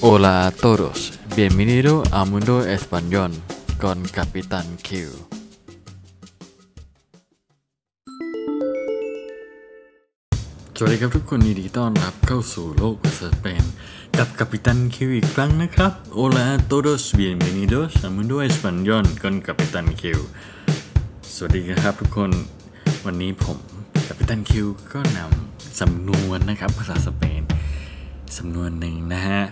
Hola a todos, bienvenido a Mundo Español con Capitán Q. สวัสดีครับทุกคนยินดีต้อนรับเข้าสู่โลกสเปนกับกัปตันคิวอีกครั้งนะครับ Hola a todos, bienvenidos a Mundo Español con Capitán Q สวัสดีครับทุกคน วันนี้ผมกัปตันคิวก็นำสำนวนนะครับภาษาสเปนสำนวนหนึ่งนะฮะ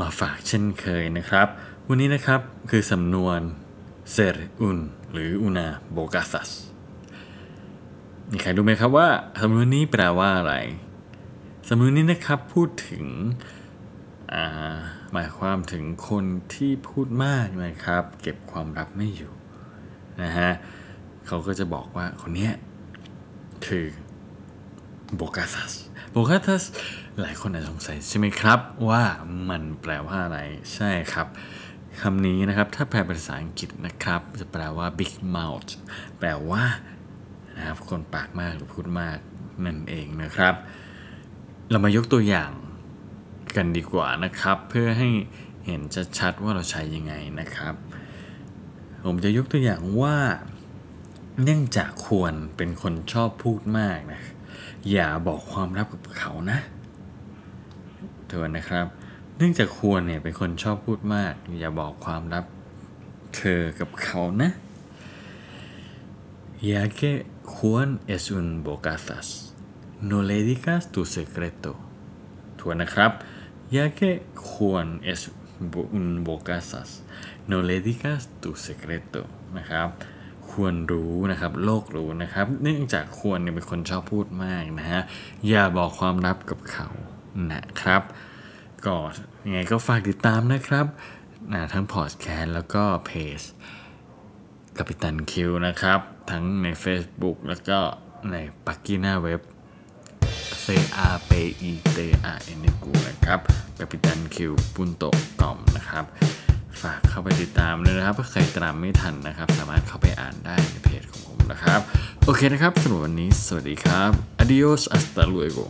มาฝากเช่นเคยนะครับ วันนี้นะครับคือสำนวน ser un หรือ una bocazas มีใครรู้ไหมครับว่าสำนวนนี้แปลว่าอะไร สำนวนนี้นะครับพูดถึงหมายความถึงคนที่พูดมากนะครับ เก็บความลับไม่อยู่นะฮะเขาก็จะบอกว่าคนเนี้ยคือ โบกาซัสโบกาซัสหลายคนอาจจะสงสัยใช่ไหมครับ ว่ามันแปลว่าอะไรใช่ครับคำนี้นะครับถ้าแปลเป็นภาษาอังกฤษนะครับ จะแปลว่า big mouth แปลว่านะครับคนปากมากหรือพูดมากนั่นเองนะครับ เรามายกตัวอย่างกันดีกว่านะครับ เพื่อให้เห็นชัดๆว่าเราใช้ยังไงนะครับ ผมจะยกตัวอย่างว่า เนื่องจากควรเป็นคนชอบพูดมากนะ อย่าบอกความลับกับเขานะทวนนะครับ เนื่องจากควรเนี่ยเป็นคนชอบพูดมาก อย่าบอกความลับเธอกับเขานะ Ya que Juan es un bocazas no le digas tu secreto ทวนนะครับ Ya que Juan es un bocazas no le digas tu secreto นะครับ ควรรู้นะครับ โลกรู้นะครับ เนื่องจากควรเนี่ยเป็นคนชอบพูดมากนะฮะอย่าบอกความลับกับเขานะครับก็ยังไงก็ฝากติดตามนะครับนะทั้งพอดแคสต์แล้วก็เพจกัปตันคิวนะครับ ทั้งใน Facebook แล้วก็ในปักกี้หน้าเว็บ C R P I T A N กูนะครับกัปตันคิวปุนโตกอมนะครับ ฝากเข้าไปติดตามเลยนะครับถ้าใครตามไม่ทันนะครับ สามารถเข้าไปอ่านได้ในเพจของผมนะครับ โอเคนะครับสำหรับวันนี้ สวัสดีครับ adios hasta luego